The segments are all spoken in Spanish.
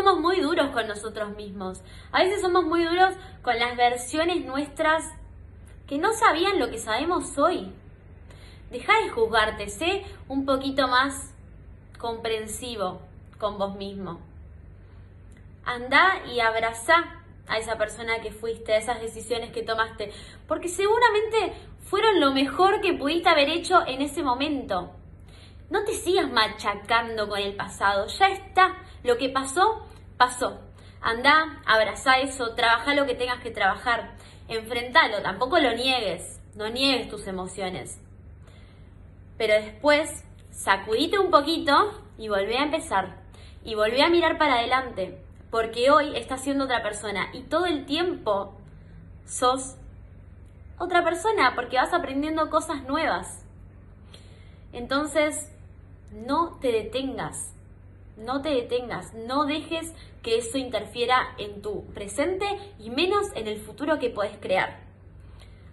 Somos muy duros con nosotros mismos. A veces somos muy duros con las versiones nuestras que no sabían lo que sabemos hoy. Deja de juzgarte, sé un poquito más comprensivo con vos mismo. Anda y abraza a esa persona que fuiste, a esas decisiones que tomaste, porque seguramente fueron lo mejor que pudiste haber hecho en ese momento. No te sigas machacando con el pasado, ya está. Lo que pasó, pasó. Anda, abraza eso, trabaja lo que tengas que trabajar, enfrentalo, tampoco lo niegues, no niegues tus emociones. Pero después, sacudite un poquito y volvé a empezar. Y volvé a mirar para adelante, porque hoy estás siendo otra persona y todo el tiempo sos otra persona, porque vas aprendiendo cosas nuevas. Entonces, no te detengas, no te detengas, no dejes que eso interfiera en tu presente y menos en el futuro que puedes crear.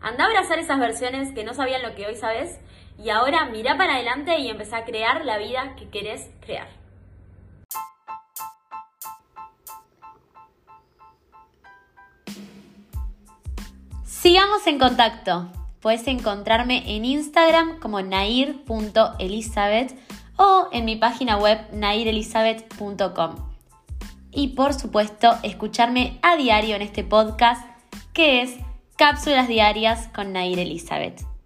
Anda a abrazar esas versiones que no sabían lo que hoy sabes y ahora mira para adelante y empezá a crear la vida que querés crear. Sigamos en contacto. Puedes encontrarme en Instagram como nair.elizabeth o en mi página web nairelizabeth.com. Y por supuesto, escucharme a diario en este podcast que es Cápsulas Diarias con Nair Elizabeth.